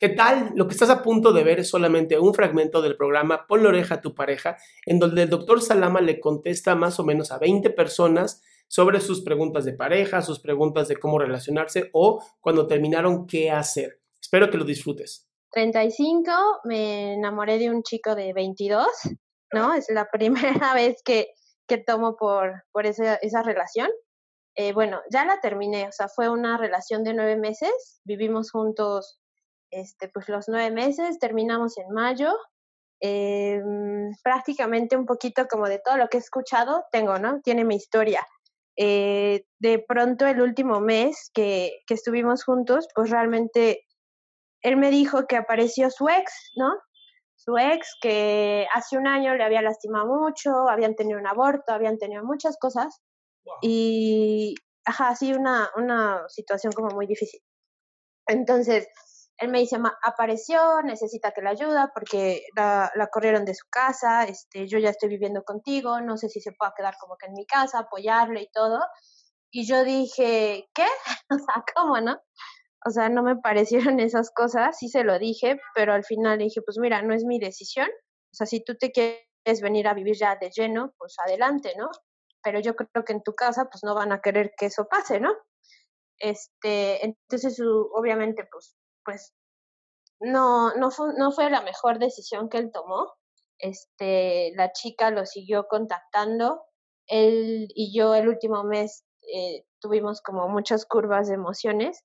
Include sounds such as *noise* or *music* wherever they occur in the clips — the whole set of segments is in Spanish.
¿Qué tal? Lo que estás a punto de ver es solamente un fragmento del programa Pon la oreja a tu pareja, en donde el doctor Salama le contesta más o menos a 20 personas sobre sus preguntas de pareja, sus preguntas de cómo relacionarse o cuando terminaron qué hacer. Espero que lo disfrutes. 35, me enamoré de un chico de 22, ¿no? Es la *laughs* primera vez que, que tomo por, por esa, esa relación. Eh, bueno, ya la terminé, o sea, fue una relación de nueve meses, vivimos juntos este, pues los nueve meses, terminamos en mayo. Eh, prácticamente un poquito como de todo lo que he escuchado, tengo, ¿no? Tiene mi historia. Eh, de pronto el último mes que, que estuvimos juntos, pues realmente él me dijo que apareció su ex, ¿no? Su ex que hace un año le había lastimado mucho, habían tenido un aborto, habían tenido muchas cosas y, ajá, así una, una situación como muy difícil. Entonces, él me dice, apareció, necesita que la ayuda porque la, la, corrieron de su casa, este, yo ya estoy viviendo contigo, no sé si se pueda quedar como que en mi casa, apoyarle y todo. Y yo dije, ¿qué? *laughs* o sea, ¿cómo no? O sea, no me parecieron esas cosas, sí se lo dije, pero al final dije, pues mira, no es mi decisión. O sea, si tú te quieres venir a vivir ya de lleno, pues adelante, ¿no? Pero yo creo que en tu casa, pues no van a querer que eso pase, ¿no? Este, entonces, obviamente, pues pues no, no fue, no fue la mejor decisión que él tomó. Este, la chica lo siguió contactando. Él y yo el último mes eh, tuvimos como muchas curvas de emociones.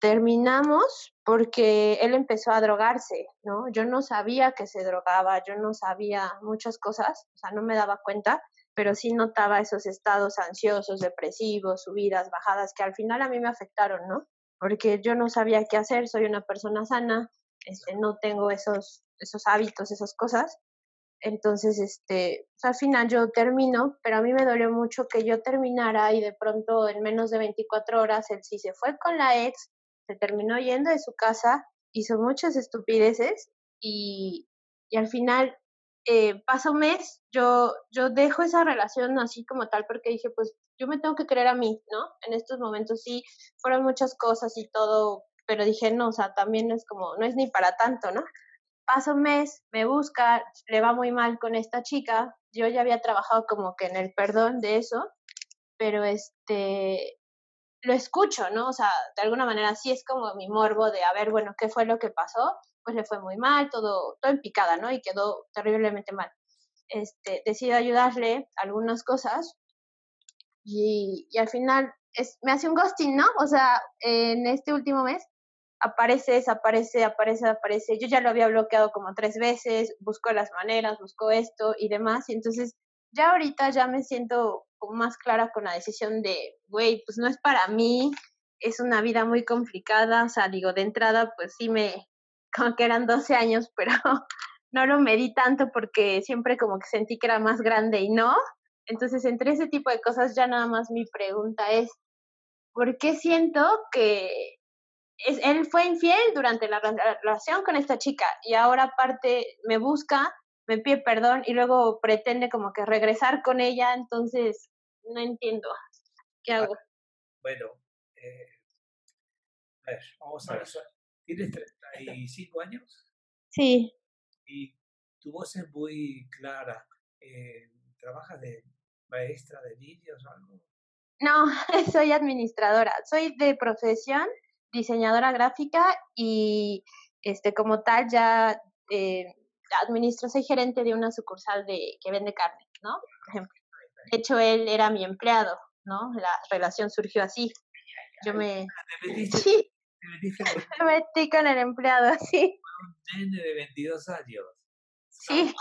Terminamos porque él empezó a drogarse, ¿no? Yo no sabía que se drogaba, yo no sabía muchas cosas, o sea, no me daba cuenta, pero sí notaba esos estados ansiosos, depresivos, subidas, bajadas, que al final a mí me afectaron, ¿no? Porque yo no sabía qué hacer, soy una persona sana, este, no tengo esos, esos hábitos, esas cosas. Entonces, este, pues, al final yo termino, pero a mí me dolió mucho que yo terminara y de pronto en menos de 24 horas él sí se fue con la ex, se terminó yendo de su casa, hizo muchas estupideces y, y al final eh, un mes, yo, yo dejo esa relación así como tal porque dije, pues yo me tengo que creer a mí, ¿no? En estos momentos sí, fueron muchas cosas y todo, pero dije, no, o sea, también es como, no es ni para tanto, ¿no? Pasa un mes, me busca, le va muy mal con esta chica, yo ya había trabajado como que en el perdón de eso, pero este, lo escucho, ¿no? O sea, de alguna manera sí es como mi morbo de, a ver, bueno, ¿qué fue lo que pasó? Pues le fue muy mal, todo, todo en picada, ¿no? Y quedó terriblemente mal. Este, decido ayudarle algunas cosas y, y al final es, me hace un ghosting, ¿no? O sea, en este último mes aparece, desaparece, aparece, aparece. Yo ya lo había bloqueado como tres veces, busco las maneras, busco esto y demás. Y entonces ya ahorita ya me siento como más clara con la decisión de, güey, pues no es para mí, es una vida muy complicada. O sea, digo, de entrada, pues sí me, como que eran 12 años, *laughs* pero no lo medí tanto porque siempre como que sentí que era más grande y no. Entonces, entre ese tipo de cosas, ya nada más mi pregunta es, ¿por qué siento que es, él fue infiel durante la relación con esta chica y ahora aparte me busca me pide perdón y luego pretende como que regresar con ella, entonces no entiendo qué hago. Bueno, eh, a ver, vamos a ver. ¿Tienes 35 años? Sí. Y tu voz es muy clara. Eh, ¿Trabajas de maestra de niños o algo? No, *laughs* soy administradora. Soy de profesión diseñadora gráfica y este como tal ya eh, administro, soy gerente de una sucursal de que vende carne, ¿no? Por ejemplo. De hecho, él era mi empleado, ¿no? La relación surgió así. Yo me... Sí, *laughs* me metí con el empleado, *laughs* sí. Un nene de 22 años. Sí.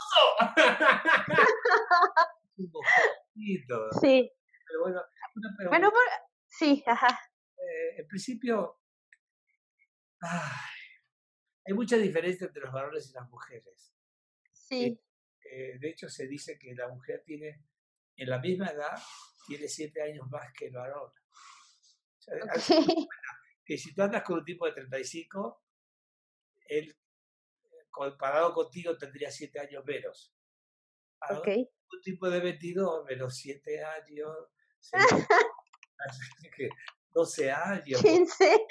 Sí. Pero bueno, bueno por... sí, ajá. Eh, en principio, hay mucha diferencia entre los varones y las mujeres. Sí. Eh, de hecho, se dice que la mujer tiene, en la misma edad, tiene siete años más que el varón. *laughs* *laughs* que si tú andas con un tipo de 35, él, comparado contigo, tendría siete años menos. Un tipo de 22, menos siete años, *laughs* 12 años. *laughs* 15.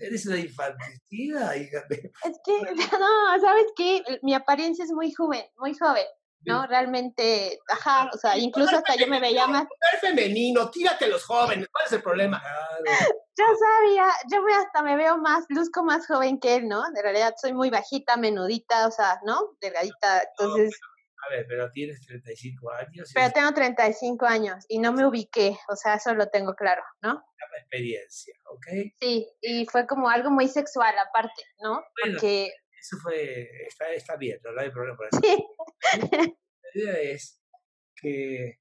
Eres una infanticida, hija. *laughs* Es que, no, ¿sabes qué? Mi apariencia es muy joven, muy joven. ¿no? Realmente, ajá, o sea, incluso hasta yo me veía más... Femenino, tírate a los jóvenes, ¿cuál es el problema? Yo sabía, yo hasta me veo más, luzco más joven que él, ¿no? De realidad soy muy bajita, menudita, o sea, ¿no? Delgadita, entonces... A ver, pero tienes 35 años. Pero tengo 35 años y no me ubiqué, o sea, eso lo tengo claro, ¿no? Una experiencia, ¿ok? Sí, y fue como algo muy sexual aparte, ¿no? Porque... Eso fue, está, está bien, no hay problema por eso. Sí. La idea es que,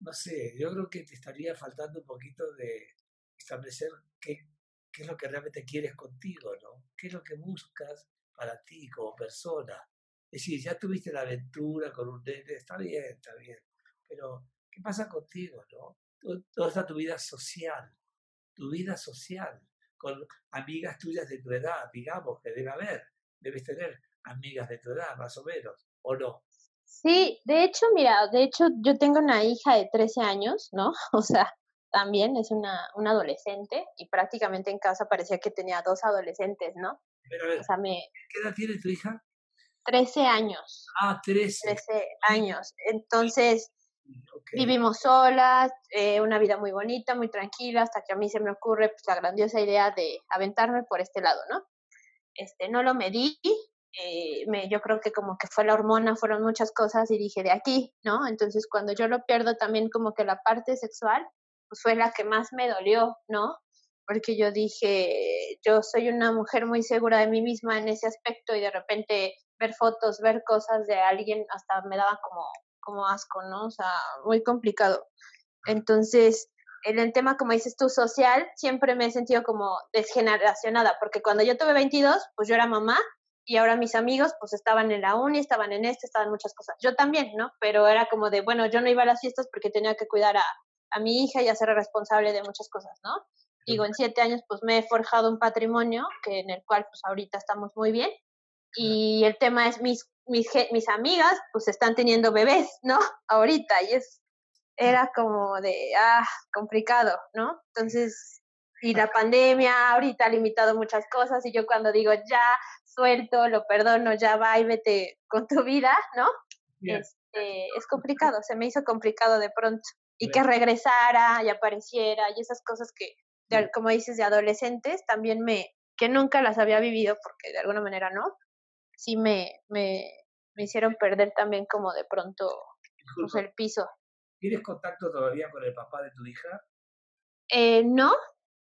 no sé, yo creo que te estaría faltando un poquito de establecer qué, qué es lo que realmente quieres contigo, ¿no? ¿Qué es lo que buscas para ti como persona? Es decir, ya tuviste la aventura con un nene, está bien, está bien, pero ¿qué pasa contigo, no? Toda está tu vida social, tu vida social, con amigas tuyas de tu edad, digamos, que debe haber, debes tener amigas de tu edad, más o menos, ¿o no? Sí, de hecho, mira, de hecho yo tengo una hija de 13 años, ¿no? *laughs* O sea, también es una, una adolescente y prácticamente en casa parecía que tenía dos adolescentes, ¿no? Pero a ver, ¿qué edad tiene tu hija? 13 años. Ah, 13. 13 años. Entonces, vivimos solas, eh, una vida muy bonita, muy tranquila, hasta que a mí se me ocurre pues, la grandiosa idea de aventarme por este lado, ¿no? Este, no lo medí, eh, me, yo creo que como que fue la hormona, fueron muchas cosas y dije de aquí, ¿no? Entonces cuando yo lo pierdo también como que la parte sexual, pues fue la que más me dolió, ¿no? Porque yo dije, yo soy una mujer muy segura de mí misma en ese aspecto y de repente ver fotos, ver cosas de alguien, hasta me daba como, como asco, ¿no? O sea, muy complicado. Entonces, en el tema, como dices tú, social, siempre me he sentido como desgeneracionada, porque cuando yo tuve 22, pues yo era mamá y ahora mis amigos pues estaban en la uni, estaban en este, estaban muchas cosas. Yo también, ¿no? Pero era como de, bueno, yo no iba a las fiestas porque tenía que cuidar a, a mi hija y hacer responsable de muchas cosas, ¿no? Digo, en siete años pues me he forjado un patrimonio que en el cual pues ahorita estamos muy bien y el tema es mis, mis, mis amigas pues están teniendo bebés, ¿no? *laughs* Ahorita y es, era como de, ah, complicado, ¿no? Entonces, y la pandemia ahorita ha limitado muchas cosas y yo cuando digo ya suelto, lo perdono, ya va y vete con tu vida, ¿no? Este, es *laughs* complicado, se me hizo complicado de pronto. Y que regresara y apareciera y esas cosas que, como dices, de adolescentes, también me, que nunca las había vivido porque de alguna manera no, sí me, me, me hicieron perder también como de pronto pues, el piso. ¿Tienes contacto todavía con el papá de tu hija? Eh, no,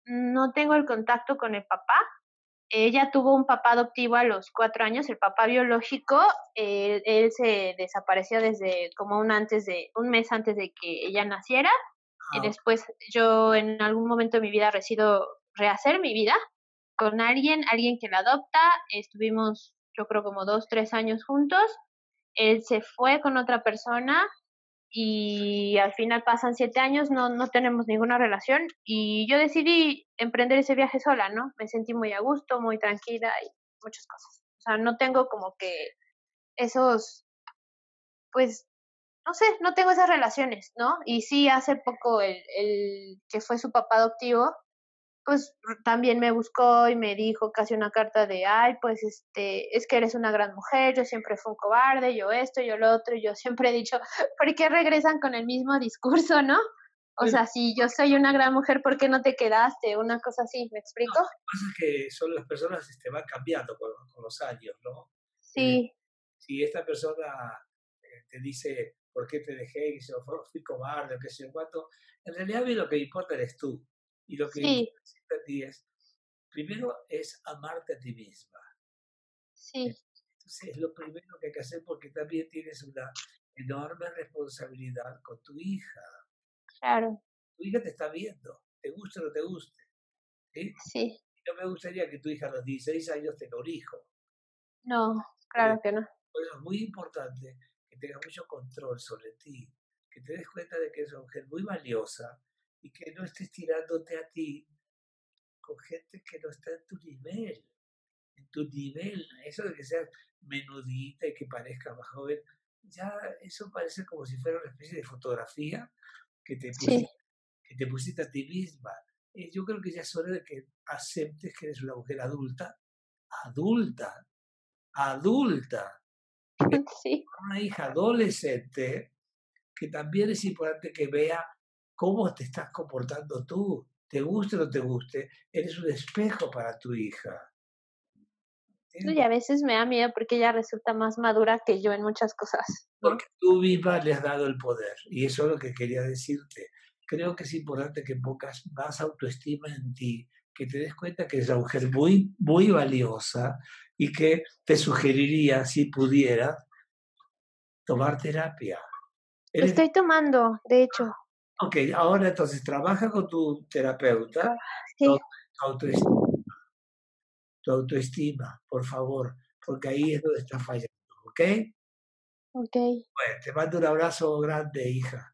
no tengo el contacto con el papá. Ella tuvo un papá adoptivo a los cuatro años, el papá biológico, eh, él se desapareció desde como un antes de un mes antes de que ella naciera y ah, después yo en algún momento de mi vida decido rehacer mi vida con alguien, alguien que la adopta, estuvimos yo creo como dos, tres años juntos. Él se fue con otra persona y al final pasan siete años, no, no tenemos ninguna relación y yo decidí emprender ese viaje sola, ¿no? Me sentí muy a gusto, muy tranquila y muchas cosas. O sea, no tengo como que esos, pues, no sé, no tengo esas relaciones, ¿no? Y sí, hace poco el, el que fue su papá adoptivo, pues también me buscó y me dijo casi una carta de, ay, pues este, es que eres una gran mujer, yo siempre fui un cobarde, yo esto, yo lo otro, y yo siempre he dicho, ¿por qué regresan con el mismo discurso, no? O sea, si yo soy una gran mujer, ¿por qué no te quedaste? Una cosa así, ¿me explico? lo que pasa es que son las personas este, van cambiando con, con los años, ¿no? Sí. si esta persona eh, te dice, ¿por qué te dejé? Y dice, fui cobarde, o qué sé yo cuánto, en realidad a mí lo que importa eres tú. Y lo que Sí. a ti es, primero es amarte a ti misma. Sí, Entonces es lo primero que hay que hacer porque también tienes una enorme responsabilidad con tu hija. claro, Tu hija te está viendo, te guste o no te guste. ¿sí? sí. No me gustaría que tu hija a los 16 años tenga un hijo. No, claro que no. Por eso es muy importante que tengas mucho control sobre ti, que te des cuenta de que eres una mujer muy valiosa y que no estés tirándote a ti con gente que no está en tu nivel. En tu nivel, eso de que seas menudita y que parezca más joven, ya eso parece como si fuera una especie de fotografía que te Sí. pusiste, que te pusiste a ti misma. Eh, Yo creo que ya es hora de que aceptes que eres una mujer adulta, adulta, adulta, *laughs* Sí, una hija adolescente, que también es importante que vea cómo te estás comportando tú. Te guste o no te guste, eres un espejo para tu hija. y ¿entiendes? a veces me da miedo porque ella resulta más madura que yo en muchas cosas. Porque tú misma le has dado el poder. Y eso es lo que quería decirte. Creo que es importante que pongas más autoestima en ti, que te des cuenta que eres una mujer muy, muy valiosa y que te sugeriría, si pudieras, tomar terapia. Lo Eres- estoy tomando, de hecho. Ok, ahora entonces trabaja con tu terapeuta, Sí, tu autoestima, tu autoestima, por favor, porque ahí es donde está fallando, ¿ok? ok. Bueno, te mando un abrazo grande, hija.